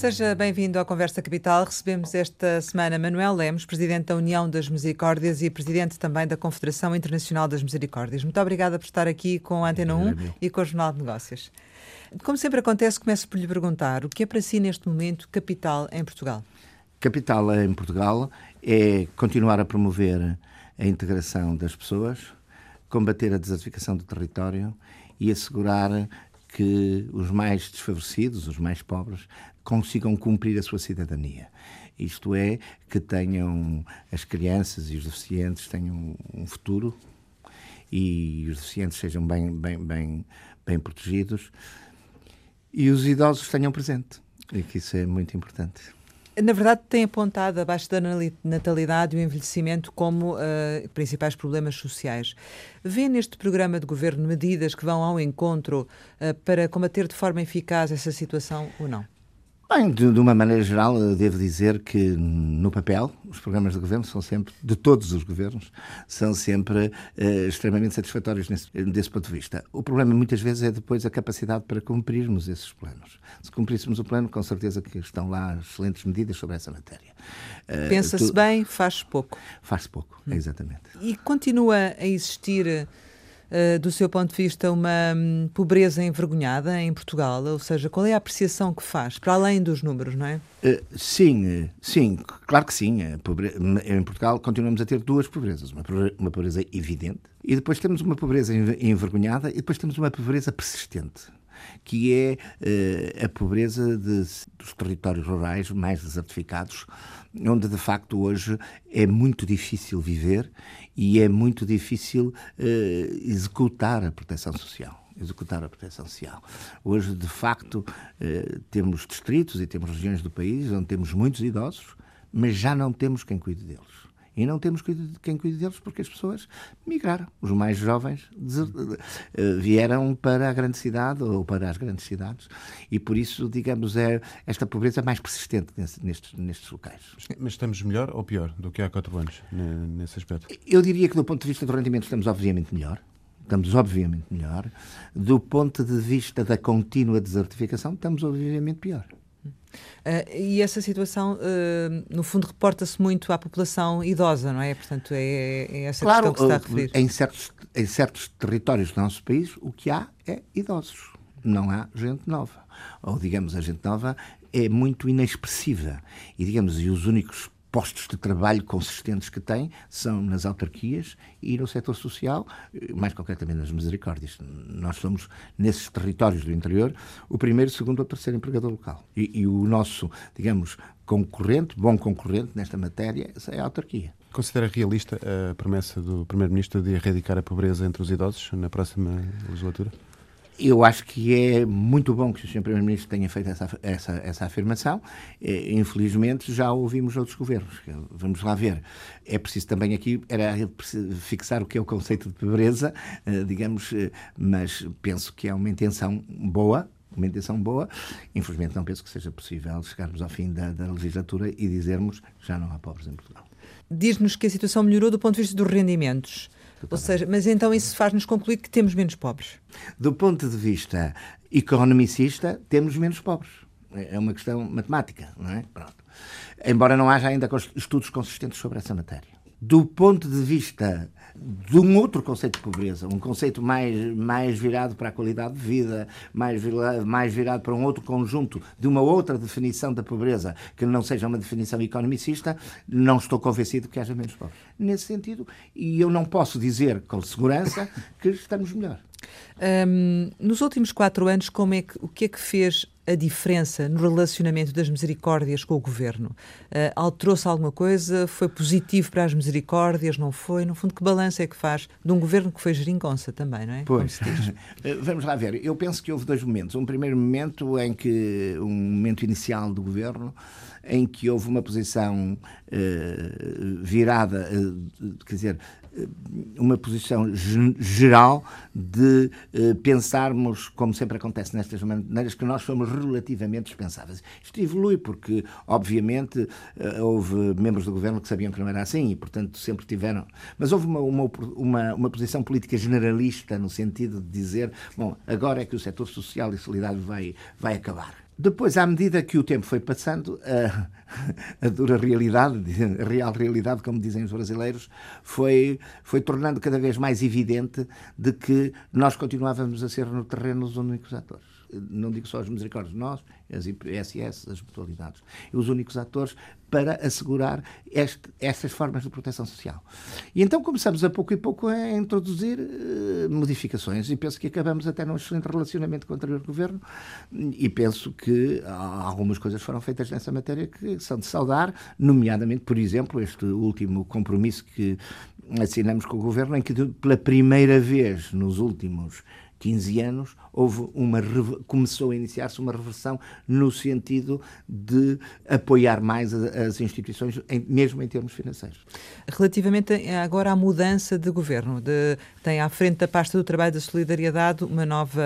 Seja bem-vindo à Conversa Capital. Recebemos esta semana Manuel Lemos, Presidente da União das Misericórdias e Presidente também da Confederação Internacional das Misericórdias. Muito obrigada por estar aqui com a Antena 1 e com o Jornal de Negócios. Como sempre acontece, começo por lhe perguntar o que é para si neste momento capital em Portugal? Capital em Portugal é continuar a promover a integração das pessoas, combater a desertificação do território e assegurar que os mais desfavorecidos, os mais pobres, consigam cumprir a sua cidadania. Isto é, que tenham as crianças e os deficientes tenham um futuro e os deficientes sejam bem, bem, bem, bem protegidos e os idosos tenham presente. E que isso é muito importante. Na verdade, tem apontado a baixa da natalidade e o envelhecimento como uh, principais problemas sociais. Vê neste programa de governo medidas que vão ao encontro uh, para combater de forma eficaz essa situação ou não? Bem, de, de, uma maneira geral, devo dizer que no papel, os programas de governo são sempre, de todos os governos, são sempre eh, extremamente satisfatórios nesse, desse ponto de vista. O problema muitas vezes é depois a capacidade para cumprirmos esses planos. Se cumpríssemos o plano, com certeza que estão lá excelentes medidas sobre essa matéria. Uh, Pensa-se tu... bem, faz pouco. Faz pouco, hum. exatamente. E continua a existir eh, do seu ponto de vista, uma um, pobreza envergonhada em Portugal? Ou seja, qual é a apreciação que faz, para além dos números, não é? Uh, sim, sim, claro que sim. Em Portugal continuamos a ter duas pobrezas. Uma pobreza evidente e depois temos uma pobreza envergonhada e depois temos uma pobreza persistente que é uh, a pobreza de, dos territórios rurais mais desertificados, onde de facto hoje é muito difícil viver e é muito difícil uh, executar a proteção social executar a proteção social. Hoje, de facto, eh, temos distritos e temos regiões do país onde temos muitos idosos, mas já não temos quem cuide deles. E não temos quem cuide deles porque as pessoas migraram. Os mais jovens eh, vieram para a grande cidade ou para as grandes cidades e por isso, digamos, é esta pobreza mais persistente nestes, nestes locais. Mas estamos melhor ou pior do que há quatro anos nesse aspecto? Eu diria que do ponto de vista do rendimento estamos obviamente melhor estamos obviamente melhor. Do ponto de vista da contínua desertificação, estamos obviamente pior. Uh, e essa situação, uh, no fundo, reporta-se muito à população idosa, não é? Portanto, é, é essa claro, questão que se está a referir. Em certos, em certos territórios do nosso país, o que há é idosos. Não há gente nova. Ou, digamos, a gente nova é muito inexpressiva. E, digamos, e os únicos postos de trabalho consistentes que tem são nas autarquias e no setor social, mais concretamente nas misericórdias. Nós somos, nesses territórios do interior, o primeiro, segundo ou terceiro empregador local. E, e o nosso, digamos, concorrente, bom concorrente nesta matéria, é a autarquia. Considera realista a promessa do Primeiro-Ministro de erradicar a pobreza entre os idosos na próxima legislatura? Eu acho que é muito bom que o Sr. Primeiro-Ministro tenha feito essa, essa, essa afirmação. Eh, infelizmente, já ouvimos outros governos. Vamos lá ver. É preciso também aqui era fixar o que é o conceito de pobreza, eh, digamos, eh, mas penso que é uma intenção boa, uma intenção boa. Infelizmente, não penso que seja possível chegarmos ao fim da, da legislatura e dizermos já não há pobres em Portugal. Diz-nos que a situação melhorou do ponto de vista dos rendimentos. Ou seja, mas então isso faz-nos concluir que temos menos pobres. Do ponto de vista economicista, temos menos pobres. É uma questão matemática, não é? Pronto. Embora não haja ainda estudos consistentes sobre essa matéria do ponto de vista de um outro conceito de pobreza, um conceito mais, mais virado para a qualidade de vida, mais, mais virado para um outro conjunto de uma outra definição da pobreza, que não seja uma definição economicista, não estou convencido que haja menos pobres. Nesse sentido, e eu não posso dizer com segurança que estamos melhor. Nos últimos quatro anos, como é que, o que é que fez a diferença no relacionamento das misericórdias com o governo? Uh, Alterou-se alguma coisa? Foi positivo para as misericórdias? Não foi? No fundo, que balanço é que faz de um governo que foi geringonça também, não é? Pois. Eh, vamos lá ver. Eu penso que houve dois momentos. Um primeiro momento em que, um momento inicial do governo, em que houve uma posição uh, virada, uh, quer dizer, uma posição geral de uh, pensarmos, como sempre acontece nestas maneiras, que nós somos relativamente dispensáveis. Isto evolui porque, obviamente, uh, houve membros do governo que sabiam que não era assim e, portanto, sempre tiveram. Mas houve uma, uma, uma, uma posição política generalista no sentido de dizer: bom, agora é que o setor social e solidário vai, vai acabar Depois, à medida que o tempo foi passando, a, a, dura realidade, a real realidade, como dizem os brasileiros, foi, foi tornando cada vez mais evidente de que nós continuávamos a ser no terreno os únicos atores não digo só as misericórdias, nós, as IPSS, as mutualidades, os únicos atores para assegurar estas formas de proteção social. E então começamos a pouco e pouco a introduzir uh, modificações. E penso que acabamos até num excelente relacionamento com o anterior governo. E penso que algumas coisas foram feitas nessa matéria que são de saudar, nomeadamente, por exemplo, este último compromisso que assinamos com o governo em que pela primeira vez nos últimos 15 anos, houve uma, começou a iniciar-se uma reversão no sentido de apoiar mais as instituições, mesmo em termos financeiros. Relativamente agora à mudança de governo, de, tem à frente da pasta do trabalho da solidariedade uma nova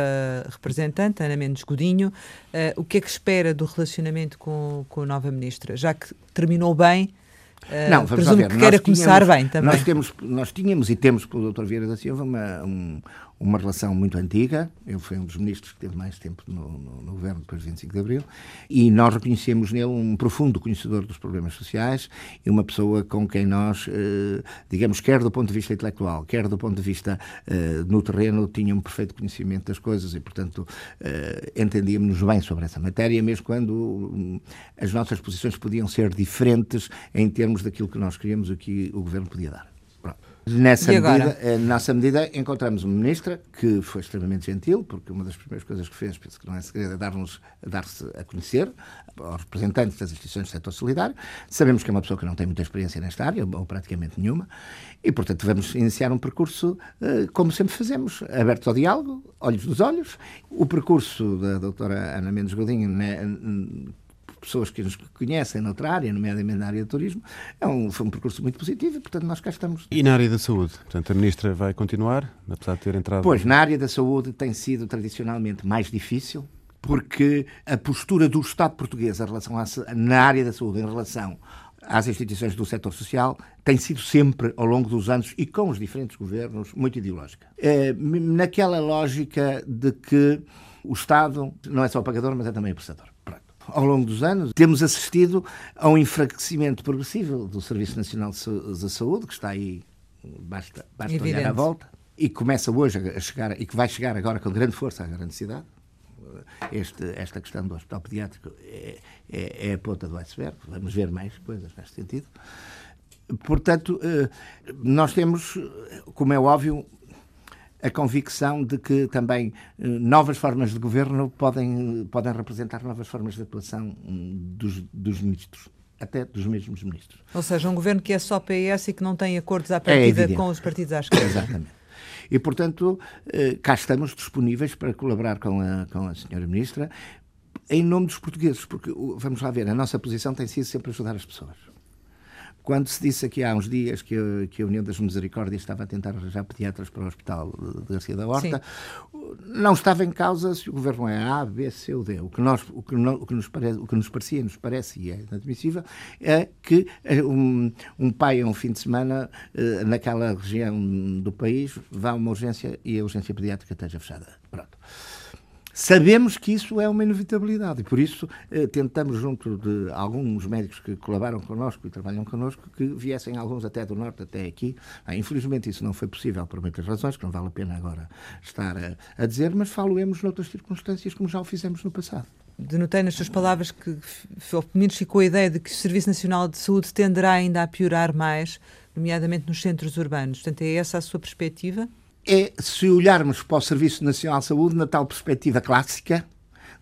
representante, Ana Mendes Godinho. Uh, o que é que espera do relacionamento com, com a nova ministra? Já que terminou bem, Uh, não, vamos presumo ver. que queira começar bem também. Nós, temos, nós tínhamos e temos com o Dr. Vieira da Silva uma, um, uma relação muito antiga. Ele foi um dos ministros que teve mais tempo no, no, no, governo depois de 25 de Abril. E nós reconhecemos nele um profundo conhecedor dos problemas sociais e uma pessoa com quem nós, eh, digamos, quer do ponto de vista intelectual, quer do ponto de vista eh, no terreno, tinha um perfeito conhecimento das coisas e, portanto, eh, entendíamos bem sobre essa matéria, mesmo quando um, as nossas posições podiam ser diferentes em termos daquilo que nós queríamos e que o governo podia dar. Nessa medida, eh, nessa medida, encontramos uma ministra que foi extremamente gentil, porque uma das primeiras coisas que fez, penso que não é segredo, é dar-se a conhecer aos representantes das instituições do setor solidário. Sabemos que é uma pessoa que não tem muita experiência nesta área, ou praticamente nenhuma, e, portanto, vamos iniciar um percurso, eh, como sempre fazemos, aberto ao diálogo, olhos nos olhos. O percurso da doutora Ana Mendes Godinho né, pessoas que nos conhecem noutra área, nomeadamente na área do turismo, é um, foi um percurso muito positivo e, portanto, nós cá estamos. E na área da saúde? Portanto, a Ministra vai continuar, apesar de ter entrado... Pois, na área da saúde tem sido tradicionalmente mais difícil, porque a postura do Estado português em relação a, na área da saúde em relação às instituições do setor social tem sido sempre, ao longo dos anos e com os diferentes governos, muito ideológica. É, naquela lógica de que o Estado não é só o pagador, mas é também o prestador ao longo dos anos, temos assistido a um enfraquecimimento progressivo do Serviço Nacional de Saúde, que está aí, basta, basta olhar à volta, e começa hoje a chegar, e que vai chegar agora com grande força à grande cidade. Este, esta questão do hospital pediátrico é, é, é a ponta do iceberg, vamos ver mais coisas neste sentido. Portanto, eh, nós temos, como é óbvio, a convicção de que também eh, novas formas de governo podem, podem representar novas formas de atuação hum, dos, dos ministros até dos mesmos ministros. Ou seja, um governo que é só PS e que não tem acordos à é partida é com os partidos à esquerda. Exatamente. E, portanto, eh, cá estamos disponíveis para colaborar com a, com a senhora Ministra em nome dos portugueses, porque, vamos lá ver, a nossa posição tem sido sempre ajudar as pessoas. Quando se disse aqui há uns dias que a, que a União das Misericórdias estava a tentar arranjar pediatras para o Hospital de Garcia da Horta, Sim. não estava em causa se o governo é A, B, C ou D. O que, nós, o que, o que, nos, parece, o que nos parecia, nos parece e é inadmissível, é que eh, um, um pai a um fim de semana eh, naquela região do país vá a uma urgência e a urgência pediátrica esteja fechada. Pronto. Sabemos que isso é uma inevitabilidade e por isso eh, tentamos, junto de alguns médicos que colaboram connosco e trabalham connosco, que viessem alguns até do Norte até aqui. Ah, infelizmente isso não foi possível por muitas razões, que não vale a pena agora estar a, a dizer, mas faloemos noutras circunstâncias como já o fizemos no passado. Denotei nas suas palavras que, pelo menos ficou a ideia de que o Serviço Nacional de Saúde tenderá ainda a piorar mais, nomeadamente nos centros urbanos. Portanto, é essa a sua perspectiva? É se olharmos para o Serviço Nacional de Saúde na tal perspectiva clássica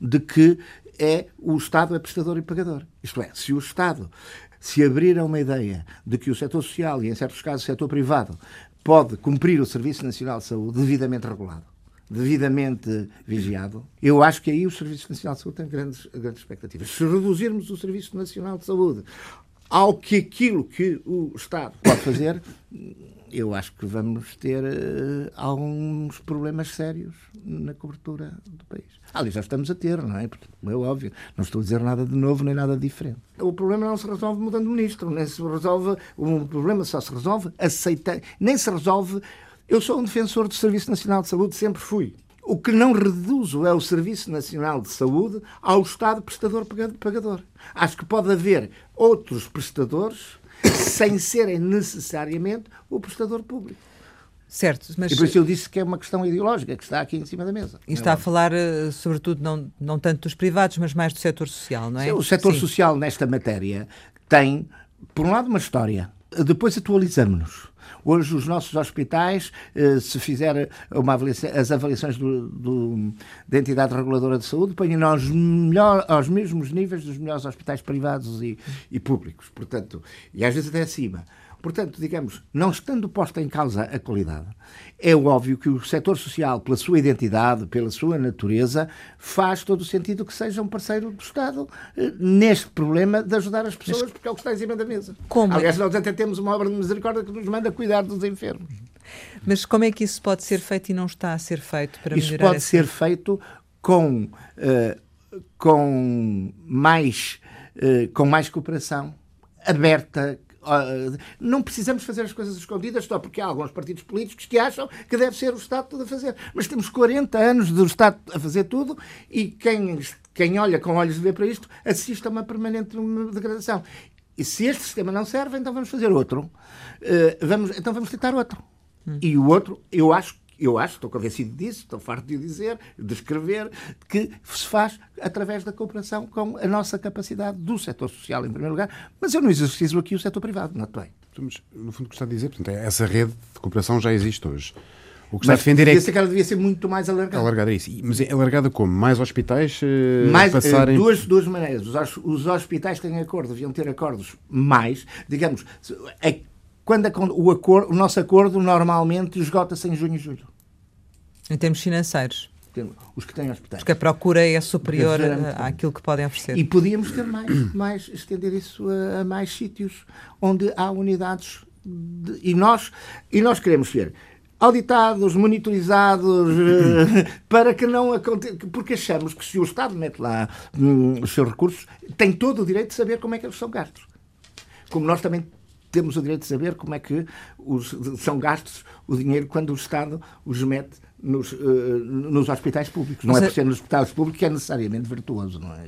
de que é o Estado é prestador e pagador. Isto é, se o Estado se abrir a uma ideia de que o setor social e, em certos casos, o setor privado pode cumprir o Serviço Nacional de Saúde devidamente regulado, devidamente vigiado, eu acho que aí o Serviço Nacional de Saúde tem grandes, grandes expectativas. Se reduzirmos o Serviço Nacional de Saúde ao que aquilo que o Estado pode fazer, eu acho que vamos ter uh, alguns problemas sérios na cobertura do país. Ali já estamos a ter, não é? Porque, é óbvio, não estou a dizer nada de novo nem nada diferente. O problema não se resolve mudando de ministro, nem se resolve. O problema só se resolve aceitando, nem se resolve. Eu sou um defensor do Serviço Nacional de Saúde, sempre fui. O que não reduzo é o Serviço Nacional de Saúde ao Estado prestador pagador. Acho que pode haver outros prestadores sem serem necessariamente o prestador público. Certo, mas... E por isso eu disse que é uma questão ideológica que está aqui em cima da mesa. E está a falar, eh, sobretudo, não, não tanto dos privados, mas mais do setor social, não é? Sim, o setor Sim. social nesta matéria tem, por um lado, uma história. Depois atualizamos-nos. Hoje, os nossos hospitais, eh, se fizer uma avaliação, as avaliações do, do, da entidade reguladora de saúde, põem aos, melhor, aos mesmos níveis dos melhores hospitais privados e, e públicos. Portanto, e às vezes até acima. Portanto, digamos, não estando posta em causa a qualidade, é óbvio que o setor social, pela sua identidade, pela sua natureza, faz todo o sentido que seja um parceiro do Estado eh, neste problema de ajudar as pessoas, porque é o que está em cima da mesa. Como? Aliás, nós até temos uma obra de misericórdia que nos manda cuidar dos enfermos. Mas como é que isso pode ser feito e não está a ser feito para isso melhorar Isso pode essa... ser feito com, uh, com, mais, uh, com mais cooperação aberta, não precisamos fazer as coisas escondidas só porque há alguns partidos políticos que acham que deve ser o Estado tudo a fazer. Mas temos 40 anos do Estado a fazer tudo e quem, quem olha com olhos de ver para isto assiste a uma permanente degradação. E se este sistema não serve, então vamos fazer outro. Uh, vamos, então vamos tentar outro. Hum. E o outro, eu acho eu acho, estou convencido disso, estou farto de dizer, de escrever, que se faz através da cooperação com a nossa capacidade do setor social, em primeiro lugar, mas eu não exercício aqui o setor privado, não bem. Mas, no fundo, o que está a dizer, portanto, é, essa rede de cooperação já existe hoje. O que está mas a defender é que ela devia ser muito mais alargada. Alargada, isso. Mas é alargada como? Mais hospitais uh, mais, passarem... Duas, duas maneiras. Os, os hospitais têm acordo, deviam ter acordos mais, digamos, é, quando a, o, acordo, o nosso acordo normalmente esgota-se em junho e julho. Em termos financeiros? Os que têm hospitais. Porque a procura é superior àquilo que podem oferecer. E podíamos ter mais, mais estender isso a, a mais sítios onde há unidades. De, e, nós, e nós queremos ver auditados, monitorizados, eh, para que não aconteça. Porque achamos que se o Estado mete lá hum, os seus recursos, tem todo o direito de saber como é que eles são gastos. Como nós também temos o direito de saber como é que os, são gastos o dinheiro quando o Estado os mete nos, uh, nos hospitais públicos. Não é por ser nos hospitais públicos que é necessariamente virtuoso. Não é?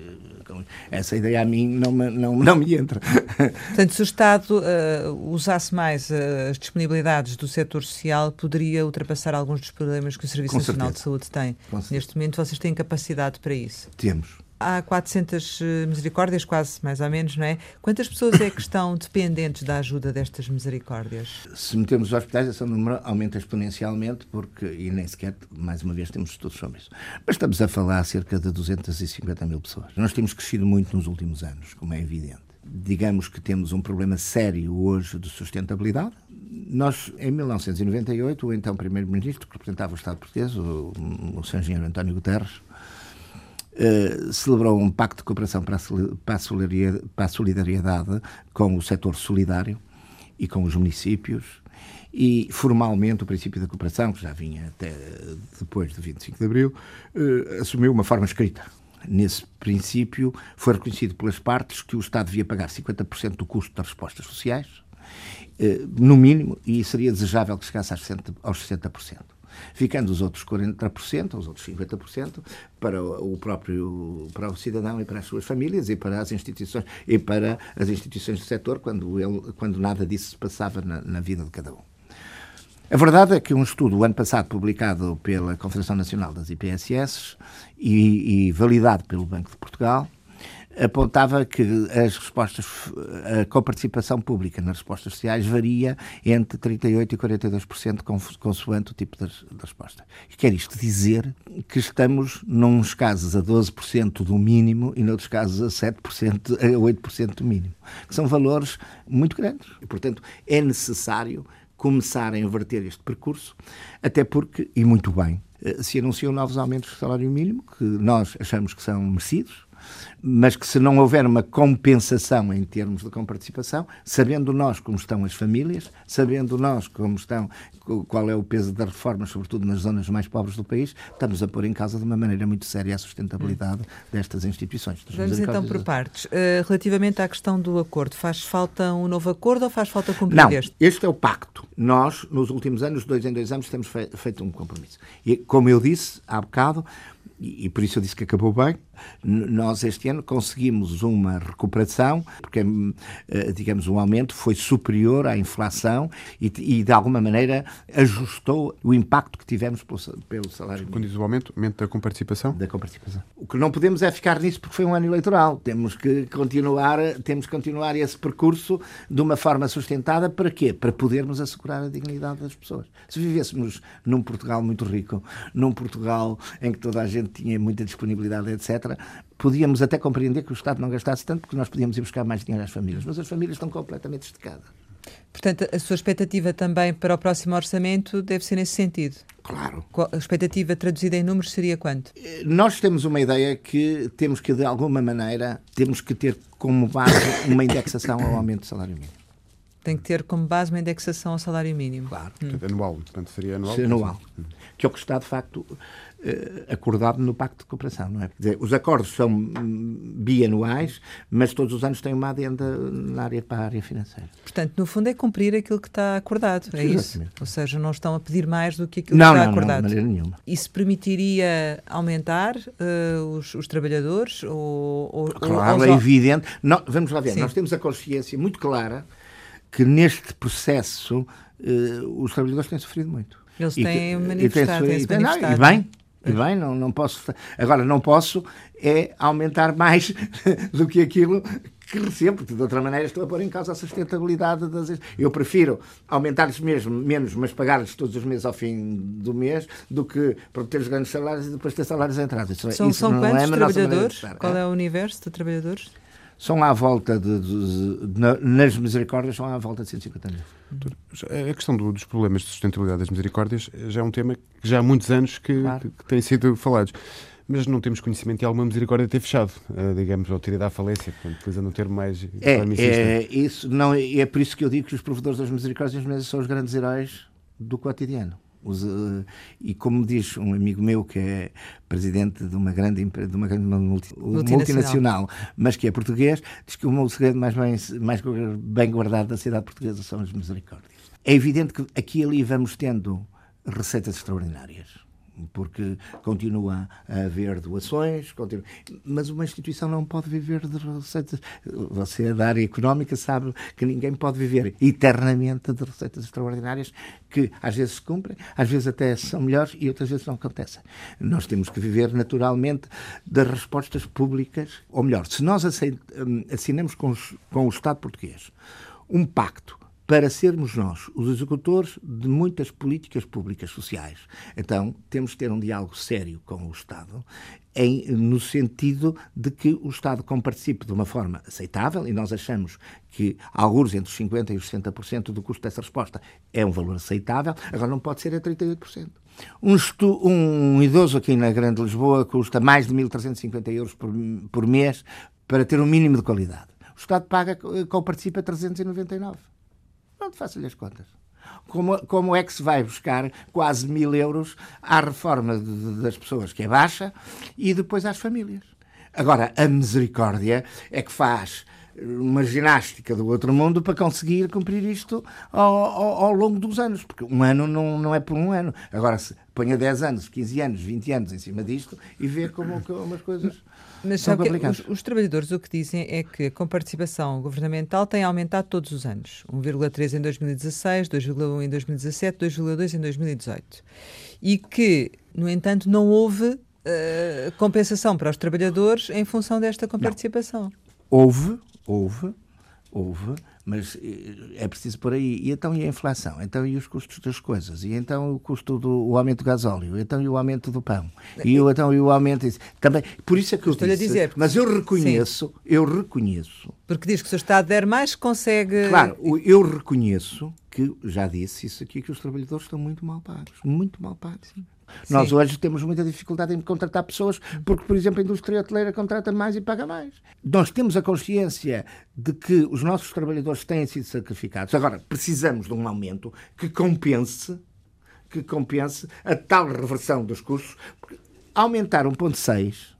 Essa ideia a mim não me, não, não me entra. Portanto, se o Estado uh, usasse mais uh, as disponibilidades do setor social, poderia ultrapassar alguns dos problemas que o Serviço Nacional de Saúde tem. Neste momento, vocês têm capacidade para isso? Temos há 400 eh, misericórdias, quase mais ou menos, não é? Quantas pessoas é que estão dependentes da ajuda destas misericórdias? Se metermos os hospitais, esse número aumenta exponencialmente, porque, e nem sequer, mais uma vez, temos estudos sobre isso. Mas estamos a falar cerca de 250 mil pessoas. Nós temos crescido muito nos últimos anos, como é evidente. Digamos que temos um problema sério hoje de sustentabilidade. Nós, em 1998, o então Primeiro-Ministro, que representava o Estado português, o, o Sr. Engenheiro António Guterres, Uh, celebrou um pacto de cooperação para a, para a solidariedade com o setor solidário e com os municípios e formalmente o princípio da cooperação, que já vinha até depois do 25 de Abril, uh, assumiu uma forma escrita. Nesse princípio foi reconhecido pelas partes que o Estado devia pagar 50% do custo das respostas sociais, uh, no mínimo, e seria desejável que chegasse aos 60% ficando os outros 40%, os outros 50% para o próprio para o cidadão e para as suas famílias e para as instituições e para as instituições do setor quando ele quando nada disso se passava na, na vida de cada um. A verdade é que um estudo, o ano passado, publicado pela Confederação Nacional das IPSS e, e validado pelo Banco de Portugal, apontava que as respostas, a coparticipação pública nas respostas sociais varia entre 38% e 42% consoante o tipo de, resposta. E quer isto dizer que estamos, nos casos, a 12% do mínimo e, noutros casos, a 7%, a 8% do mínimo, que são valores muito grandes. E, portanto, é necessário começar a inverter este percurso, até porque, e muito bem, eh, se anunciam novos aumentos do salário mínimo, que nós achamos que são merecidos, mas que se não houver uma compensação em termos de comparticipação, sabendo nós como estão as famílias, sabendo nós como estão, qual é o peso das reformas, sobretudo nas zonas mais pobres do país, estamos a pôr em causa de uma maneira muito séria a sustentabilidade destas instituições. Vamos então por partes. Uh, relativamente à questão do acordo, faz falta um novo acordo ou faz falta cumprir não, este? Este é o pacto. Nós, nos últimos anos, dois em dois anos, temos feito um compromisso. E, como eu disse há bocado, e, por isso eu disse que acabou bem. Nós este ano conseguimos uma recuperação, porque, eh, digamos, o aumento foi superior à inflação e, e de alguma maneira ajustou o impacto que tivemos pelo, pelo salário Quando diz o aumento, aumento da comparticipação? Da comparticipação. O que não podemos é ficar nisso porque foi um ano eleitoral. Temos que continuar, temos que continuar esse percurso de uma forma sustentada para quê? Para podermos assegurar a dignidade das pessoas. Se vivêssemos num Portugal muito rico, num Portugal em que toda a gente tinha muita disponibilidade, etc., podíamos até compreender que o Estado não gastasse tanto, porque nós podíamos ir buscar mais dinheiro às famílias. Mas as famílias estão completamente estecadas. Portanto, a sua expectativa também para o próximo orçamento deve ser nesse sentido. Claro. A expectativa traduzida em números seria quanto? Eh, nós temos uma ideia que temos que, de alguma maneira, temos que ter como base uma indexação ao aumento do salário mínimo. Tem que ter como base uma indexação ao salário mínimo. Claro. Hum. Portanto, anual. Portanto, seria anual. Seria anual. Hum. Que é o que está, de facto, acordado no Pacto de Cooperação, não é? Dizer, os acordos são bianuais, mas todos os anos têm uma adenda na área para a área financeira. Portanto, no fundo é cumprir aquilo que está acordado, é Exatamente. isso? Ou seja, não estão a pedir mais do que aquilo não, que está não, acordado. Não, de maneira nenhuma. Isso permitiria aumentar uh, os, os, trabalhadores? Ou, ou, claro, ou, é evidente. Não, vamos lá ver, Sim. nós temos a consciência muito clara que neste processo uh, os trabalhadores têm sofrido muito. Eles têm manifestado, têm, têm manifestado. Não, e bem, e bem, não, não posso. Agora, não posso é aumentar mais do que aquilo que recebo, porque de outra maneira estou a pôr em causa a sustentabilidade das. Eu prefiro aumentar-lhes mesmo menos, mas pagar-lhes todos os meses ao fim do mês, do que para ter os grandes salários e depois ter salários entrados. Isso, são isso são quantos é trabalhadores? Qual é? é o universo de trabalhadores? São à volta de, de, de, nas misericórdias são à volta de 150 mil. A questão do, dos problemas de sustentabilidade das misericórdias já é um tema que já há muitos anos que, claro. que, que tem sido falados. Mas não temos conhecimento de alguma misericórdia ter fechado, uh, digamos, ou ter ido à falência, portanto, utilizando um termo mais é, é, isso, não, é por isso que eu digo que os provedores das misericórdias são os grandes heróis do cotidiano. Os, uh, e como diz um amigo meu que é presidente de uma grande, de uma grande multi, multinacional. multinacional. mas que é português, diz que o segredo mais bem, mais bem guardado da cidade portuguesa são as misericórdias. É evidente que aqui e ali vamos tendo receitas extraordinárias porque continua a haver doações, continua... mas uma instituição não pode viver de receitas. Você da área económica sabe que ninguém pode viver eternamente de receitas extraordinárias que às vezes se cumprem, às vezes até são melhores e outras vezes não acontecem. Nós temos que viver naturalmente das respostas públicas, ou melhor, se nós hum, assinamos com, com o Estado português um pacto para sermos nós os executores de muitas políticas públicas sociais. Então, temos que ter um diálogo sério com o Estado, em, no sentido de que o Estado comparticipe de uma forma aceitável, e nós achamos que alguns entre os 50% e os 60% do custo dessa resposta é um valor aceitável, agora não pode ser a 38%. Um, estu, um idoso aqui na Grande Lisboa custa mais de 1.350 euros por, por mês para ter um mínimo de qualidade. O Estado paga, comparticipa 399. Pronto, faço-lhe as contas. Como, como é que se vai buscar quase mil euros à reforma de, de, das pessoas, que é baixa, e depois às famílias? Agora, a misericórdia é que faz uma ginástica do outro mundo para conseguir cumprir isto ao, ao, ao, longo dos anos, porque um ano não, não é por um ano. Agora, se ponha 10 anos, 15 anos, 20 anos em cima disto e vê como, como as coisas. Mas sabe que os, os, trabalhadores o que dizem é que a comparticipação governamental tem aumentado todos os anos. 1,3 em 2016, 2,1 em 2017, 2,2 em 2018. E que, no entanto, não houve uh, compensação para os trabalhadores em função desta comparticipação. Não. Houve, houve, houve, mas eh, é preciso por aí. E então e a inflação? Então e os custos das coisas? E então o custo do o aumento do gasóleo? Então e o aumento do pão? E então e o aumento também. Por isso é que eu Estou disse. A dizer, mas eu reconheço, sim. eu reconheço. Porque diz que se o Estado der mais consegue. Claro, eu reconheço que já disse isso aqui que os trabalhadores estão muito mal pagos, muito mal pagos. Sim. Nós hoje temos muita dificuldade em contratar pessoas porque, por exemplo, a indústria hoteleira contrata mais e paga mais. Nós temos a consciência de que os nossos trabalhadores têm sido sacrificados. Agora, precisamos de um aumento que compense que compense a tal reversão dos custos. Aumentar 1,6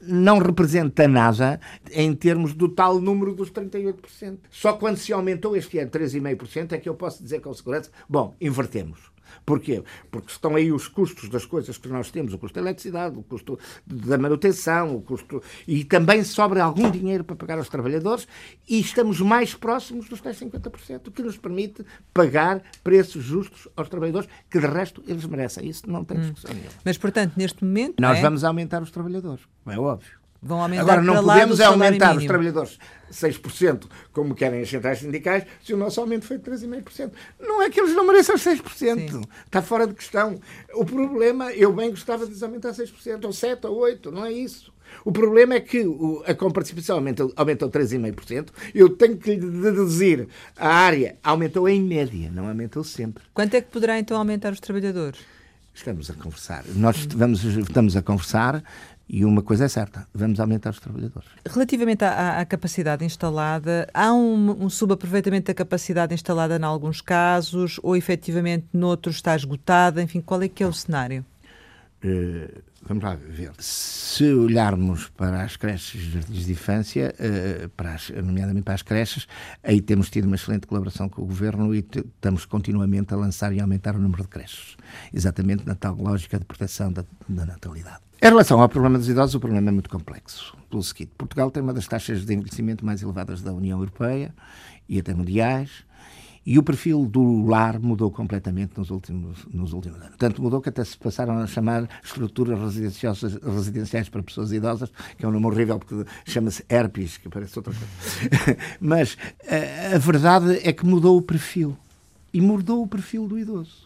não representa nada em termos do tal número dos 38%. Só quando se aumentou este ano 3,5% é que eu posso dizer com segurança, bom, invertemos. Porquê? Porque estão aí os custos das coisas que nós temos, o custo da eletricidade, o custo da manutenção, o custo. E também sobra algum dinheiro para pagar aos trabalhadores e estamos mais próximos dos tais 50%, o que nos permite pagar preços justos aos trabalhadores, que de resto eles merecem. Isso não tem hum. discussão hum. nenhuma. Mas, portanto, neste momento. Nós é? vamos aumentar os trabalhadores, é óbvio. Vão aumentar Agora, não podemos é aumentar mínimo. os trabalhadores 6%, como querem as centrais sindicais, se o nosso aumento foi de 3,5%. Não é que eles não mereçam 6%. Sim. Está fora de questão. O problema, eu bem gostava de aumentar 6%, ou 7%, ou 8%, não é isso. O problema é que a comparticipação aumentou, aumentou 3,5%. Eu tenho que lhe deduzir a área aumentou em média, não aumentou sempre. Quanto é que poderá então aumentar os trabalhadores? Estamos a conversar. Nós vamos, estamos a conversar e uma coisa é certa, vamos aumentar os trabalhadores. Relativamente à, à capacidade instalada, há um, um subaproveitamento da capacidade instalada em alguns casos ou efetivamente noutros está esgotada? Enfim, qual é que é o cenário? Uh, vamos lá ver. Se olharmos para as creches e jardins de infância, uh, para as, nomeadamente para as creches, aí temos tido uma excelente colaboração com o Governo e estamos continuamente a lançar e aumentar o número de creches, exatamente na tal lógica de proteção da, da natalidade. Em relação ao problema dos idosos, o problema é muito complexo. Pelo seguinte, Portugal tem uma das taxas de envelhecimento mais elevadas da União Europeia e até mundiais, e o perfil do lar mudou completamente nos últimos, nos últimos anos. Tanto mudou que até se passaram a chamar estruturas residenciais, residenciais para pessoas idosas, que é um nome horrível porque chama-se herpes, que parece outra coisa. Mas a, a verdade é que mudou o perfil. E mudou o perfil do idoso.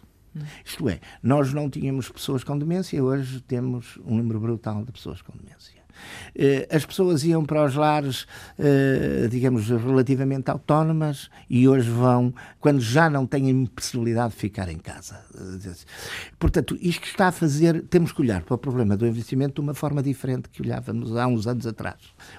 Isto é, nós não tínhamos pessoas com demência, hoje temos um número brutal de pessoas com demência. Eh, as pessoas iam para os lares, eh, digamos, relativamente autónomas e hoje vão quando já não têm possibilidade de ficar em casa. Portanto, isto está a fazer, temos que olhar para o problema do envelhecimento de uma forma diferente que olhávamos há uns anos atrás.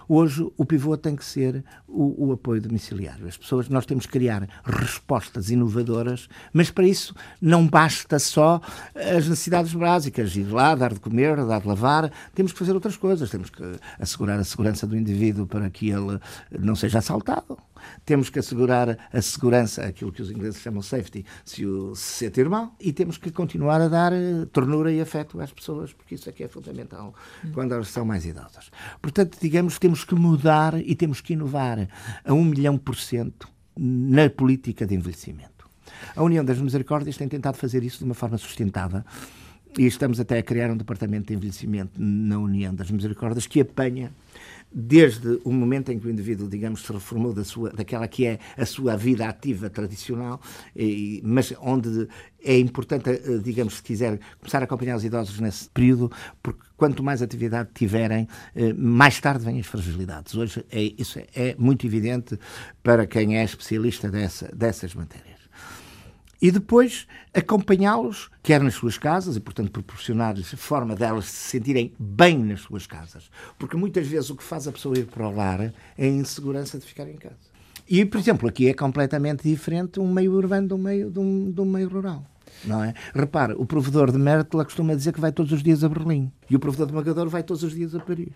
Hoje, o pivô tem que ser o, o apoio domiciliário. As pessoas, nós temos que criar respostas inovadoras, mas para isso não basta só as necessidades básicas, ir lá, dar de comer, dar de lavar, temos que fazer outras coisas, temos que assegurar a segurança do indivíduo para que ele não seja assaltado. Temos que assegurar a segurança, aquilo que os ingleses chamam safety, se o se sentir mal, e temos que continuar a dar eh, ternura e afeto às pessoas, porque isso é que é fundamental quando elas são mais idosas. Portanto, digamos, temos que mudar e temos que inovar a um milhão por cento na política de envelhecimento. A União das Misericórdias tem tentado fazer isso de uma forma sustentada e estamos até a criar um departamento de envelhecimento na União das Misericórdias que apanha desde o momento em que o indivíduo, digamos, se reformou da sua, daquela que é a sua vida ativa tradicional, e, mas onde é importante, eh, digamos, se quiser, começar a acompanhar os idosos nesse período, porque quanto mais atividade tiverem, eh, mais tarde vêm as fragilidades. Hoje é, isso é muito evidente para quem é especialista dessa, dessas matérias e depois acompanhá-los, quer nas suas casas, e portanto proporcionar-lhes forma delas se sentirem bem nas suas casas. Porque muitas vezes o que faz a pessoa ir para o lar é a insegurança de ficar em casa. E, por exemplo, aqui é completamente diferente um meio urbano do meio, de um, de um meio rural. Não é? Repara, o provedor de Mértola costuma dizer que vai todos os dias a Berlim. E o provedor de Magador vai todos os dias a Paris.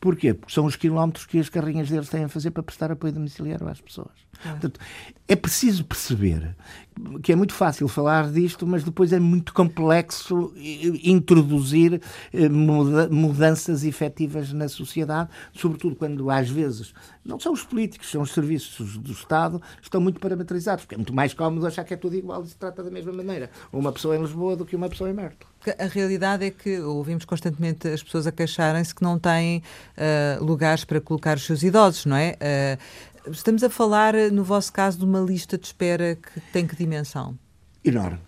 Porquê? Porque são os quilómetros que as carrinhas deles têm a fazer para prestar apoio domiciliário às pessoas. É. Portanto, é preciso perceber que é muito fácil falar disto, mas depois é muito complexo introduzir eh, mudanças efetivas na sociedade, sobretudo quando às vezes não são os políticos, são os serviços do Estado, estão muito parametrizados, porque é muito mais cómodo achar que é tudo igual e se trata da mesma maneira. Uma pessoa em Lisboa do que uma pessoa em Mértola. A realidade é que ouvimos constantemente as pessoas a queixarem-se que não têm uh, lugares para colocar os seus idosos, não é? Uh, estamos a falar, no vosso caso, de uma lista de espera que tem que dimensão? Enorme.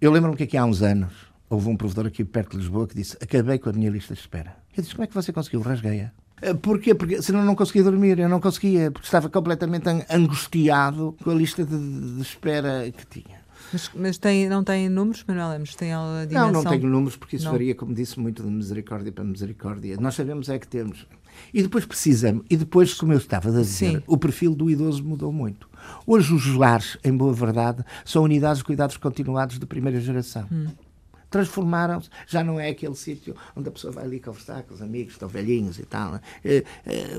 Eu lembro-me que aqui há uns anos houve um provedor aqui perto de Lisboa que disse: Acabei com a minha lista de espera. Eu disse: Como é que você conseguiu? Rasguei-a. Eh, porquê? Porque senão não conseguia dormir, eu não conseguia, porque estava completamente angustiado com a lista de, de espera que tinha. Mas, mas tem, não tem números, Manuel Lemos? Tem a dimensão? Não, não tenho números, porque isso não. varia, como disse, muito de misericórdia para misericórdia. Nós sabemos é que temos. E depois precisamos, e depois, como eu estava a dizer, Sim. o perfil do idoso mudou muito. Hoje os lares, em boa verdade, são unidades de cuidados continuados de primeira geração. Hum transformaram-se, já não é aquele sítio onde a pessoa vai ali conversar com os amigos, estão velhinhos e tal. É, é,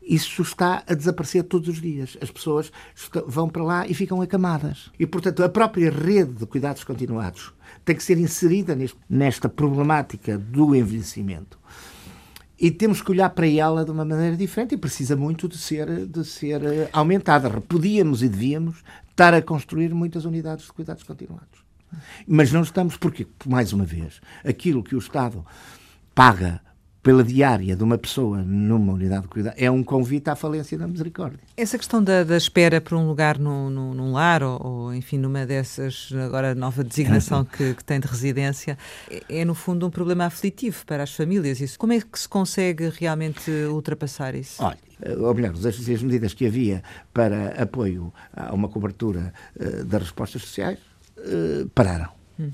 isso está a desaparecer todos os dias. As pessoas vão para lá e ficam acamadas. E, portanto, a própria rede de cuidados continuados tem que ser inserida nesta problemática do envelhecimento. E temos que olhar para ela de uma maneira diferente e precisa muito de ser, de ser eh, aumentada. Podíamos e devíamos estar a construir muitas unidades de cuidados continuados. Mas não estamos, porque, mais uma vez, aquilo que o Estado paga pela diária de uma pessoa numa unidade de cuidado é um convite à falência da misericórdia. Essa questão da, da espera por um lugar no, no, num lar ou, ou, enfim, numa dessas, agora nova designação que, que, tem de residência, é, é, no fundo um problema aflitivo para as famílias. Isso. Como é que se consegue realmente ultrapassar isso? Olha, ou melhor, as, as medidas que havia para apoio a uma cobertura uh, das respostas sociais uh, pararam. Hum.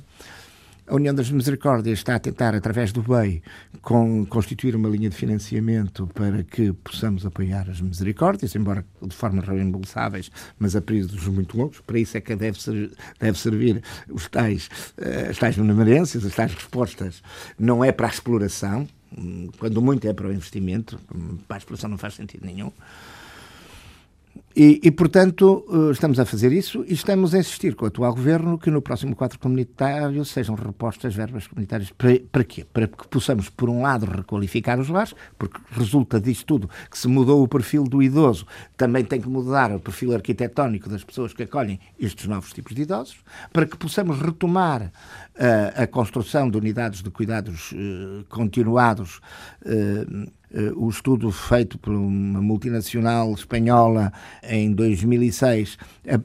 A União das Misericórdias está a tentar, através do BEI, com, constituir uma linha de financiamento para que possamos apoiar as misericórdias, embora de forma reembolsáveis, mas a períodos muito longos. Para isso é que deve, ser, deve servir os tais, uh, as tais benemerências, as tais respostas. Não é para a exploração, hum, quando muito é para o investimento, para a exploração não faz sentido nenhum. E, e, portanto, eh, estamos a fazer isso e estamos a insistir com o atual governo que no próximo quadro comunitário sejam repostas verbas comunitárias. Para, para quê? Para que possamos, por um lado, requalificar os lares, porque resulta disto tudo que se mudou o perfil do idoso, também tem que mudar o perfil arquitetónico das pessoas que acolhem estes novos tipos de idosos, para que possamos retomar uh, a construção de unidades de cuidados uh, continuados. Uh, o estudo feito por uma multinacional espanhola em 2006 uh,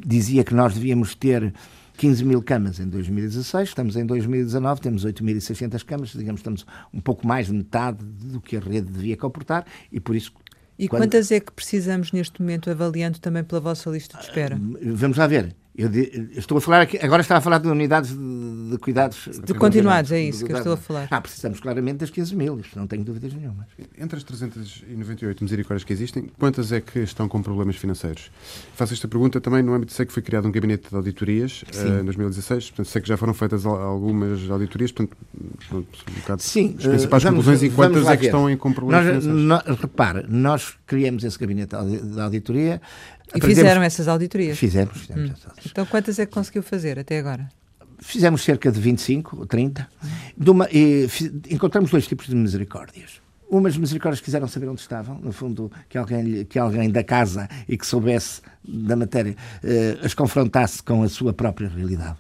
dizia que nós devíamos ter 15 mil camas em 2016, estamos em 2019, temos 8.600 camas, digamos, estamos um pouco mais de metade do que a rede devia comportar e por isso e quando... quantas é que precisamos neste momento, avaliando também pela vossa lista de espera? Vamos lá ver. Eu, estou a falar aqui, agora estava a falar de unidades de, de cuidados. De continuados, é isso de, que eu estou a falar. Ah, precisamos claramente das 15 mil, isto não tenho dúvidas nenhuma. Entre as 398 misericórdias que existem, quantas é que estão com problemas financeiros? Faço esta pergunta também no âmbito, sei que foi criado um gabinete de auditorias uh, em 2016, portanto sei que já foram feitas algumas auditorias, portanto, um bocado Sim, as principais uh, vamos, conclusões e quantas é que estão em com problemas nós, financeiros? Nós, repare, nós criamos esse gabinete de auditoria e fizeram essas auditorias? Fizemos. fizemos hum. Então, quantas é que conseguiu fazer até agora? Fizemos cerca de 25 ou 30. De uma, e, encontramos dois tipos de misericórdias. Umas misericórdias quiseram saber onde estavam, no fundo, que alguém, que alguém da casa e que soubesse da matéria eh, as confrontasse com a sua própria realidade.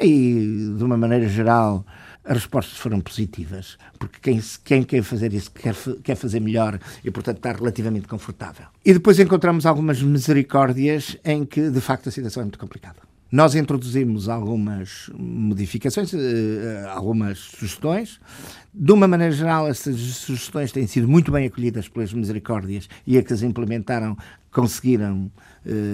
E, de uma maneira geral, as respostas foram positivas, porque quem, quem quer fazer isso quer, quer fazer melhor e, portanto, está relativamente confortável. E depois encontramos algumas misericórdias em que, de facto, a situação é muito complicada. Nós introduzimos algumas modificações, eh, algumas sugestões. De uma maneira geral, essas sugestões têm sido muito bem acolhidas pelas misericórdias e a que as implementaram conseguiram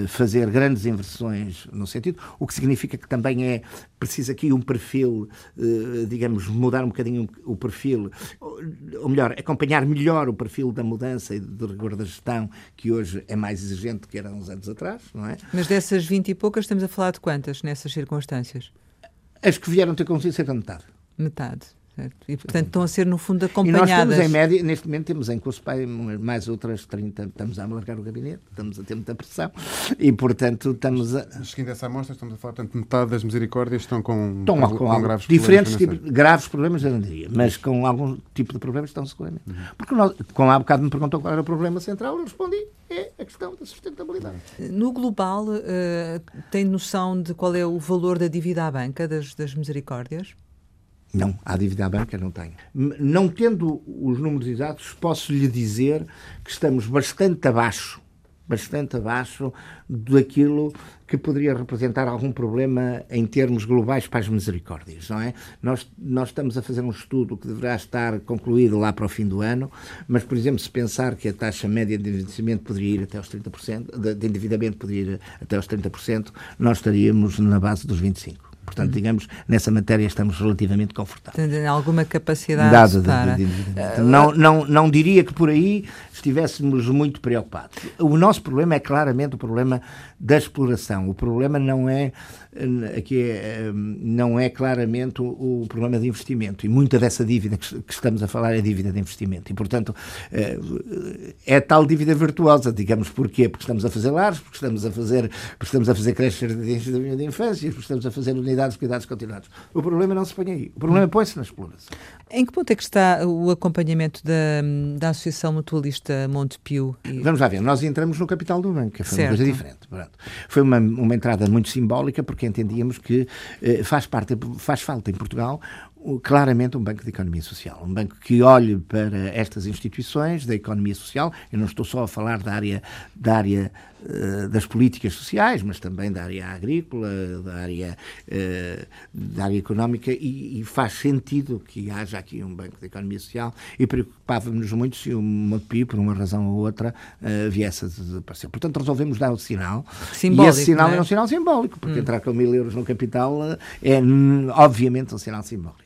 fazer grandes inversões no sentido, o que significa que também é preciso aqui um perfil, uh, digamos, mudar um bocadinho o perfil, ou melhor, acompanhar melhor o perfil da mudança e do rigor da gestão, que hoje é mais exigente que era uns anos atrás, não é? Mas dessas 20 e poucas, estamos a falar de quantas nessas circunstâncias? As que vieram ter consigo cerca de metade. Metade. Certo? E, portanto, estão a ser, no fundo, acompanhadas. E nós temos, em média, neste momento, temos em Cospai mais outras 30. Estamos a alargar o gabinete, estamos a ter muita pressão e, portanto, estamos a. Seguindo essa amostra, estamos a falar, portanto, metade das misericórdias estão com, estão com, com, com graves diferentes problemas. Tipos, graves problemas, eu não diria, mas com algum tipo de problemas estão seguramente. Uhum. Porque, nós, como há bocado me perguntou qual era o problema central, eu respondi: é a questão da sustentabilidade. No global, uh, tem noção de qual é o valor da dívida à banca das, das misericórdias? Não, a dívida à banca não tem. Não tendo os números exatos, posso lhe dizer que estamos bastante abaixo, bastante abaixo daquilo que poderia representar algum problema em termos globais para as misericórdias, não é? Nós, nós estamos a fazer um estudo que deverá estar concluído lá para o fim do ano, mas, por exemplo, se pensar que a taxa média de endividamento poderia ir até aos 30%, de, endividamento poderia ir até aos 30%, nós estaríamos na base dos 25%. Portanto, digamos, nessa matéria estamos relativamente confortáveis. Tem alguma capacidade Dada de, de, de, de, não, não, não diria que por aí estivéssemos muito preocupados. O nosso problema é claramente o problema da exploração. O problema não é aqui é, não é claramente o, o, problema de investimento e muita dessa dívida que, que, estamos a falar é dívida de investimento e portanto é, é, tal dívida virtuosa digamos porquê porque estamos a fazer lares porque estamos a fazer porque estamos a fazer creches de, de infância porque estamos a fazer unidades de cuidados continuados o problema não se põe aí o problema põe-se na exploração em que ponto é que está o acompanhamento da, da Associação Mutualista Montepio? E... Vamos lá ver, nós entramos no capital do banco, que certo. uma coisa diferente. Pronto. Foi uma, uma entrada muito simbólica, porque entendíamos que eh, faz, parte, faz falta em Portugal claramente um banco de economia social, um banco que olhe para estas instituições da economia social. Eu não estou só a falar da área, da área das políticas sociais, mas também da área agrícola, da área, uh, da área económica, e, e, faz sentido que haja aqui um banco de economia social. E preocupávamos muito se o MOPI, por uma razão ou outra, uh, viesse a desaparecer. Portanto, resolvemos dar o sinal. Simbólico, e esse sinal é? é? um sinal simbólico, porque hum. entrar com mil euros no capital é, obviamente, um sinal simbólico.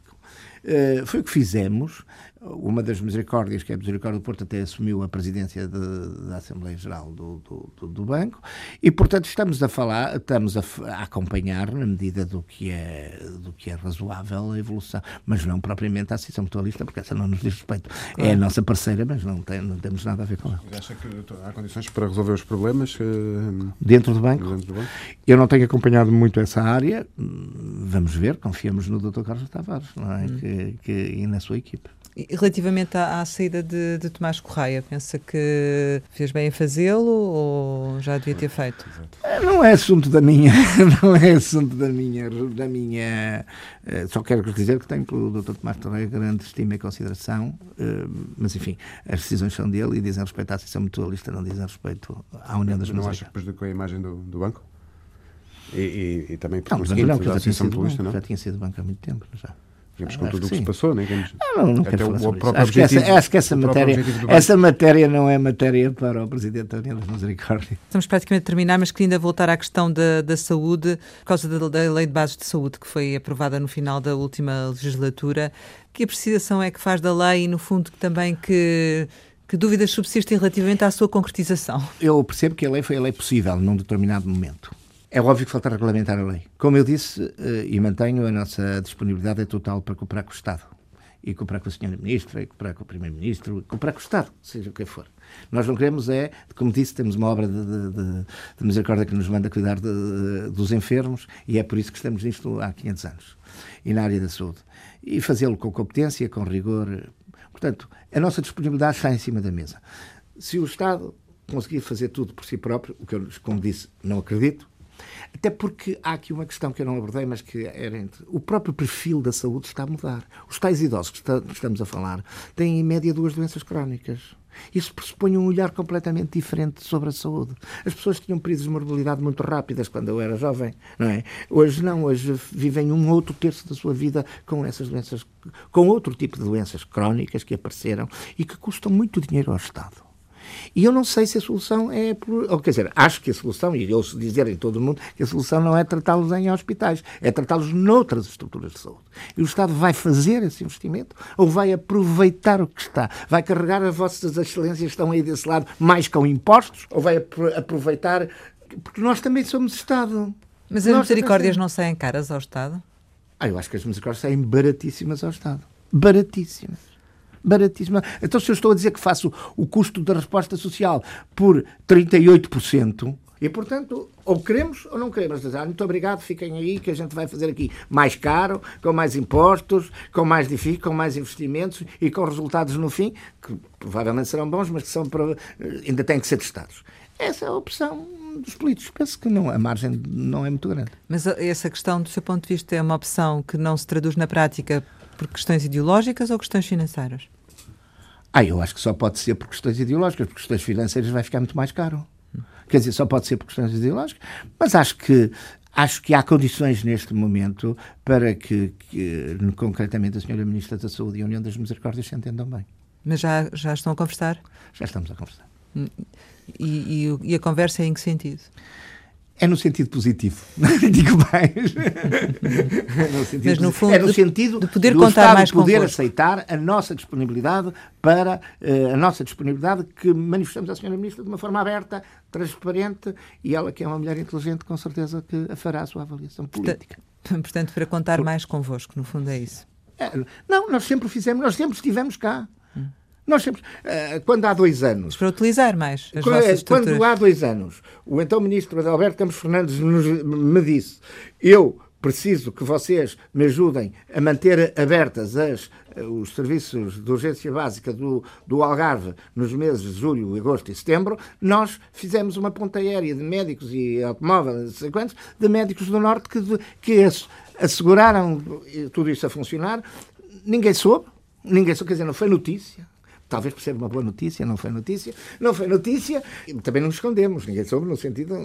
Eh, foi o que fizemos uma das misericórdias, que é a Misericórdia do Porto, até assumiu a presidência de, da Assembleia Geral do, do, do, Banco e, portanto, estamos a falar, estamos a, a, acompanhar, na medida do que, é, do que é razoável, a evolução, mas não propriamente a Associação Mutualista, porque essa não nos diz respeito. É a nossa parceira, mas não, tem, não temos nada a ver com ela. Acha que há condições para resolver os problemas uh, dentro, do banco? dentro do banco? Eu não tenho acompanhado muito essa área, vamos ver, confiamos no Dr. Carlos Tavares não é? Hum. que, que, e na sua equipe. E relativamente à, à saída de, de, Tomás Correia, pensa que fez bem em fazê-lo ou já devia ter feito? Eh, não é assunto da minha, não é assunto da minha, da minha. Eh, só quero dizer que tenho pelo Dr. Tomás Correia grande estima e consideração, eh, mas enfim, as decisões são dele e dizem respeito à Associação Mutualista, não dizem respeito à União das Não acha que prejudicou a imagem do, do banco? E, e, e também, por não, conseguinte, não, já, tinha sido banco, não? já tinha sido banco há muito tempo, já. Digamos, com tudo o que se passou, né? Digamos, não, não, não quero falar sobre isso. Acho que, essa, acho que essa matéria, essa matéria não é matéria para o Presidente da União das Misericórdias. Estamos praticamente a terminar, mas queria ainda voltar à questão da, da saúde, por causa da, da Lei de Bases de Saúde, que foi aprovada no final da última legislatura. Que apreciação é que faz da lei e, no fundo, que também que que dúvidas subsistem relativamente à sua concretização? Eu percebo que a lei foi a lei possível num determinado momento. É óbvio que falta regulamentar a lei. Como eu disse eh, e mantenho, a nossa disponibilidade é total para cooperar com o Estado. E cooperar com a Sra. Ministra, e cooperar com o Primeiro-Ministro, cooperar com o Estado, seja o que for. Nós não queremos é, como disse, temos uma obra de, de, de, de misericórdia que nos manda cuidar dos enfermos e é por isso que estamos nisto há 500 anos. E na área da saúde. E fazê-lo com competência, com rigor. Portanto, a nossa disponibilidade está em cima da mesa. Se o Estado conseguir fazer tudo por si próprio, o que eu, como disse, não acredito, até porque há aqui uma questão que eu não abordei, mas que era entre. O próprio perfil da saúde está a mudar. Os tais idosos que estamos a falar têm, em média, duas doenças crónicas. Isso pressupõe um olhar completamente diferente sobre a saúde. As pessoas tinham períodos de morbilidade muito rápidas quando eu era jovem, não é? Hoje não, hoje vivem um outro terço da sua vida com essas doenças, com outro tipo de doenças crónicas que apareceram e que custam muito dinheiro ao Estado. E eu não sei se a solução é. Por, ou, quer dizer, acho que a solução, e eu dizer em todo o mundo, que a solução não é tratá-los em hospitais, é tratá-los noutras estruturas de saúde. E o Estado vai fazer esse investimento ou vai aproveitar o que está? Vai carregar as vossas excelências que estão aí desse lado mais com impostos ou vai aproveitar. Porque nós também somos Estado. Mas as nós misericórdias não saem caras ao Estado? Ah, eu acho que as misericórdias saem baratíssimas ao Estado. Baratíssimas baratíssima. Então, se eu estou a dizer que faço o custo da resposta social por 38%, e, portanto, ou queremos ou não queremos. Ah, muito obrigado, fiquem aí, que a gente vai fazer aqui mais caro, com mais impostos, com mais difícil, com mais investimentos e com resultados no fim, que provavelmente serão bons, mas que são para, ainda têm que ser testados. Essa é a opção dos políticos. Penso que não, a margem não é muito grande. Mas essa questão, do seu ponto de vista, é uma opção que não se traduz na prática por questões ideológicas ou questões financeiras? Ah, eu acho que só pode ser por questões ideológicas, por questões financeiras vai ficar muito mais caro. quer dizer, só pode ser por questões ideológicas, mas acho que acho que há condições neste momento para que, que concretamente a senhora Ministra da Saúde e a União das Misericórdias se entendam bem. Mas já, já estão a conversar? Já estamos a conversar. E, e, e a conversa é em que sentido? É no sentido positivo, digo mais. no sentido Mas no fundo, é no sentido de poder contar Estado mais poder convosco. aceitar a nossa disponibilidade para uh, a nossa disponibilidade que manifestamos à senhora ministra de uma forma aberta, transparente e ela que é uma mulher inteligente com certeza que fará a sua avaliação política. Portanto, para contar mais convosco, no fundo é isso. É, não, nós sempre fizemos, nós sempre estivemos cá. Nós sempre, uh, quando há dois anos. Para utilizar mais as quando, Quando há dois anos, o então ministro Adalberto Campos Fernandes nos, me disse: Eu preciso que vocês me ajudem a manter abertas as, os serviços de urgência básica do, do Algarve nos meses de julho, agosto e setembro, nós fizemos uma ponta aérea de médicos e automóveis, não sei quantos, de médicos do Norte que, que asseguraram tudo isso a funcionar. Ninguém soube, ninguém soube, quer dizer, não foi notícia talvez por ser uma boa notícia, não foi notícia, não foi notícia, também não nos escondemos, ninguém soube no sentido,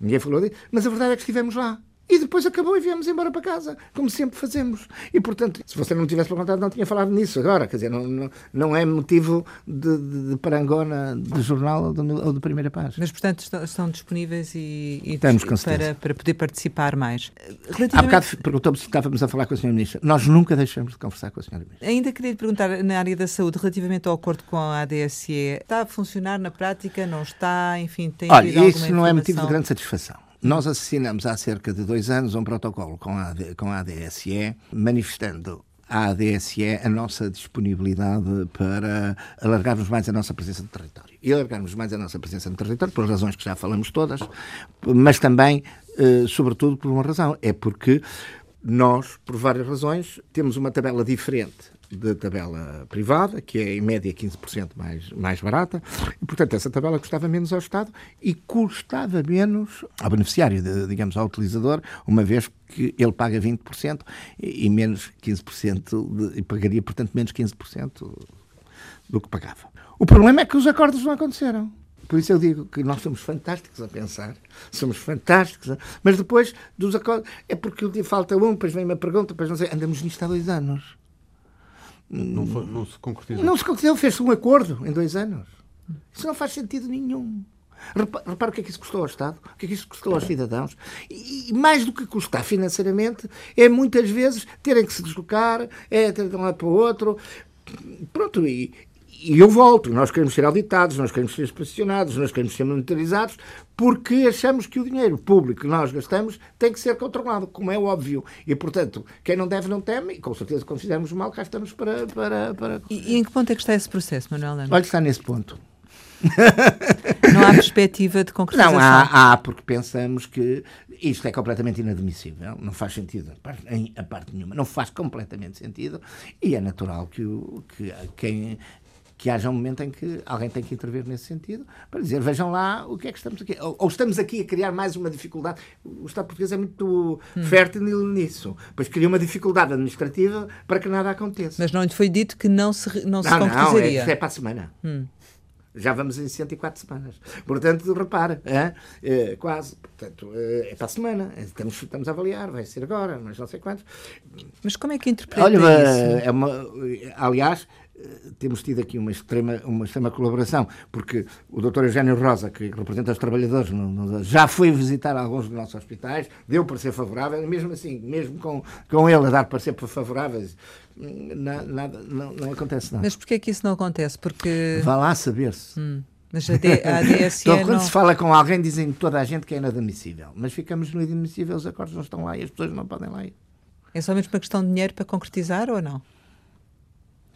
ninguém falou disso, mas a verdade é que estivemos lá. E depois acabou e viemos embora para casa, como sempre fazemos. E, portanto, se você não tivesse perguntado, não tinha falado nisso agora. Quer dizer, não, não, não é motivo de, de, de, parangona de jornal ou de, ou de primeira página. Mas, portanto, estão, estão disponíveis e, e Estamos para, para poder participar mais. Relativamente... Há bocado perguntou-me se estávamos a falar com a Sra. Ministra. Nós nunca deixamos de conversar com a Sra. Ministra. Ainda queria lhe perguntar, na área da saúde, relativamente ao acordo com a ADSE, está a funcionar na prática? Não está? Enfim, tem Olha, isso não é motivo de grande satisfação. Nós assinamos há cerca de dois anos um protocolo com a, com a ADSE, manifestando à ADSE a nossa disponibilidade para alargarmos mais a nossa presença no território. E alargarmos mais a nossa presença no território, por razões que já falamos todas, mas também, eh, sobretudo, por uma razão: é porque nós, por várias razões, temos uma tabela diferente da tabela privada, que é em média 15% mais, mais barata, e portanto essa tabela custava menos ao Estado e custava menos ao beneficiário, de, digamos, ao utilizador, uma vez que ele paga 20% e, e menos 15%, de, e pagaria, portanto, menos 15% do que pagava. O problema é que os acordos não aconteceram. Por isso eu digo que nós somos fantásticos a pensar, somos fantásticos, a... mas depois dos acordos. É porque falta um, depois vem uma pergunta, depois não sei. Andamos nisto há dois anos. Não, foi, não se concretizou. Não se concretizou, fez-se um acordo em dois anos. Isso não faz sentido nenhum. Repara, repara, o que é que isso custou ao Estado, o que é que isso custou aos cidadãos. E, e, mais do que custar financeiramente, é muitas vezes terem que se deslocar, é ter de um lado para o outro. Pronto, e, e eu volto, nós queremos ser auditados, nós queremos ser inspecionados, nós queremos ser monitorizados, porque achamos que o dinheiro público que nós gastamos tem que ser controlado, como é óbvio. E, portanto, quem não deve não teme, e com certeza quando fizermos mal, cá estamos para... para, para... E, e em que ponto é que está esse processo, Manuel Lemos? Olha, está nesse ponto. Não há perspectiva de concretização? Não, há, há, porque pensamos que isto é completamente inadmissível, não faz sentido em a parte nenhuma, não faz completamente sentido e é natural que, o, que quem que haja um momento em que alguém tem que intervir nesse sentido para dizer, vejam lá o que é que estamos aqui. Ou, ou estamos aqui a criar mais uma dificuldade. O Estado português é muito hum. fértil nisso. Pois cria uma dificuldade administrativa para que nada aconteça. Mas não lhe foi dito que não se, não, não se concretizaria? Não, é, é para a semana. Hum. Já vamos em 104 semanas. Portanto, repara, é, é, quase. Portanto, é, é para a semana. Estamos, estamos a avaliar, vai ser agora, mas não sei quantos. Mas como é que interpreta Olha, isso? É uma, aliás, temos tido aqui uma extrema, uma extrema colaboração, porque o Dr. Eugênio Rosa, que representa os trabalhadores, no, no, já foi visitar alguns dos nossos hospitais, deu parecer favorável, mesmo assim, mesmo com, com ele a dar parecer favoráveis, nada, não, não acontece nada. Mas porquê é que isso não acontece? Porque... Vá lá saber-se. Hum. Mas a, ADSE então, quando não... se fala com alguém, dizem toda a gente que é inadmissível. Mas ficamos no inadmissível, os acordos não estão lá e as pessoas não podem lá ir. É só mesmo uma questão de dinheiro para concretizar ou não?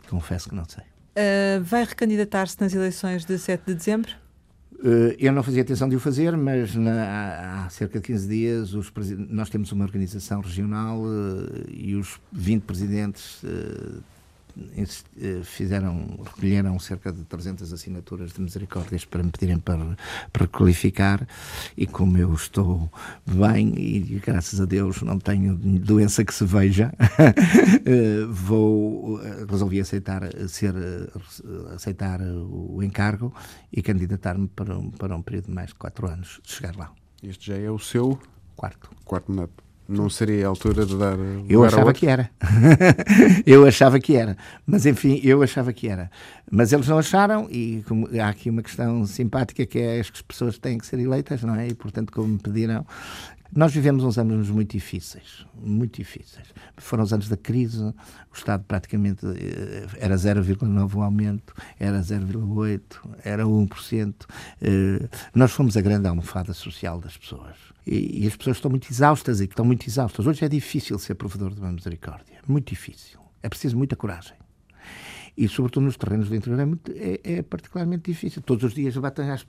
Confesso que não sei. Uh, vai recandidatar-se nas eleições de 7 de dezembro? Uh, eu não fazia atenção de o fazer, mas na, há cerca de 15 dias os, nós temos uma organização regional uh, e os 20 presidentes fizeram, recolheram cerca de 300 assinaturas de misericórdias para me pedirem para, para qualificar e como eu estou bem e graças a Deus não tenho doença que se veja, eh, vou resolvi aceitar ser aceitar o encargo e candidatar-me para um, para um período de mais de quatro anos de chegar lá. Este já é o seu quarto quarto mandato. Não seria a altura de dar. Eu achava que era. eu achava que era. Mas enfim, eu achava que era. Mas eles não acharam, e como, há aqui uma questão simpática que é as pessoas têm que ser eleitas, não é? E portanto, como me pediram, nós vivemos uns anos muito difíceis, muito difíceis. Foram os anos da crise, o Estado praticamente eh, era 0,9 o aumento, era 0,8, era 1%. Eh, nós fomos a grande almofada social das pessoas. E, as pessoas estão muito exaustas e estão muito exaustas. Hoje é difícil ser provedor de uma misericórdia, muito difícil. É preciso muita coragem. E, sobretudo, nos terrenos do interior é, muito, é, é particularmente difícil. Todos os dias batem as,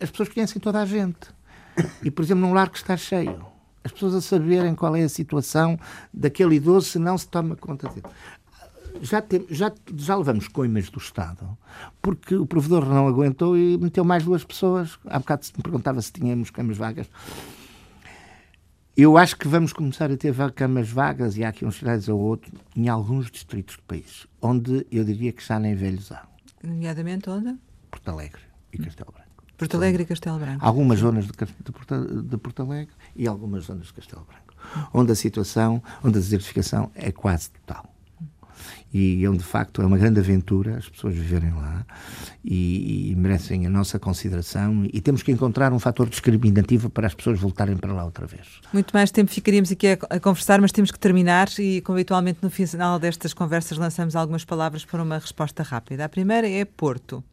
as pessoas conhecem toda a gente e, por exemplo, num lar que está cheio, as pessoas a saberem qual é a situação daquele idoso se não se toma conta dele. Já, tem, já, já levamos coimas do Estado, porque o provedor não aguentou e meteu mais duas pessoas. Há bocado se me perguntava se tínhamos camas vagas. Eu acho que vamos começar a ter camas vagas, e há aqui uns cidades ou outro, em alguns distritos do país, onde eu diria que já nem velhos há. Nomeadamente onde? Porto Alegre e Castelo Branco. Porto Alegre e Castelo Branco. Algumas zonas de, de, Porto, de Porto Alegre e algumas zonas de Castelo Branco, onde a situação, onde a desertificação é quase total e onde de facto é uma grande aventura as pessoas viverem lá e, e, merecem a nossa consideração e temos que encontrar um fator discriminativo para as pessoas voltarem para lá outra vez. Muito mais tempo ficaríamos aqui a, a conversar, mas temos que terminar e, como habitualmente no final destas conversas, lançamos algumas palavras para uma resposta rápida. A primeira é Porto.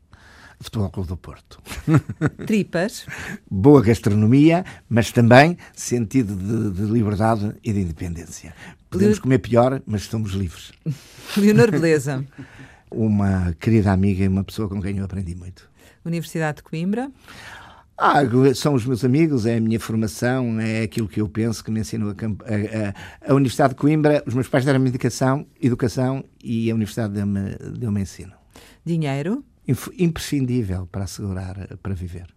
Futebol Clube do Porto. Tripas. Boa gastronomia, mas também sentido de, de liberdade e de independência. Podemos Le... comer pior, mas estamos livres. Leonor Beleza. uma querida amiga e uma pessoa com quem eu aprendi muito. Universidade de Coimbra. Ah, são os meus amigos, é a minha formação, é aquilo que eu penso que me ensinou a, a, a, a Universidade de Coimbra. Os meus pais deram-me educação, educação e a Universidade deu-me deu ensino. Dinheiro? Imprescindível para assegurar, para viver.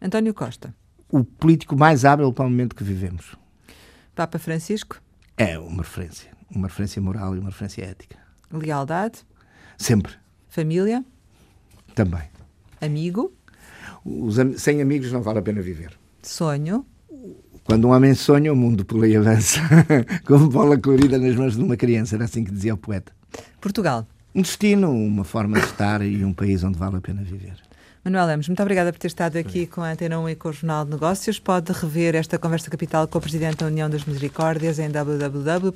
António Costa. O político mais hábil para o momento que vivemos. Papa Francisco. É uma referência. Uma referência moral e uma referência ética. Lealdade. Sempre. Família. Também. Amigo. Os, sem amigos não vale a pena viver. Sonho. Quando um homem sonha, o mundo pula e avança. Como bola colorida nas mãos de uma criança, era assim que dizia o poeta. Portugal um destino, uma forma de estar e um país onde vale a pena viver. Manuel Lemos, muito obrigada por ter estado aqui com a Antena 1 e com o Jornal de Negócios. Pode rever esta conversa capital com o Presidente da União das Misericórdias em www.rtp.pt.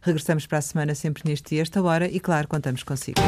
Regressamos para a semana sempre neste dia, esta hora, e claro, contamos consigo.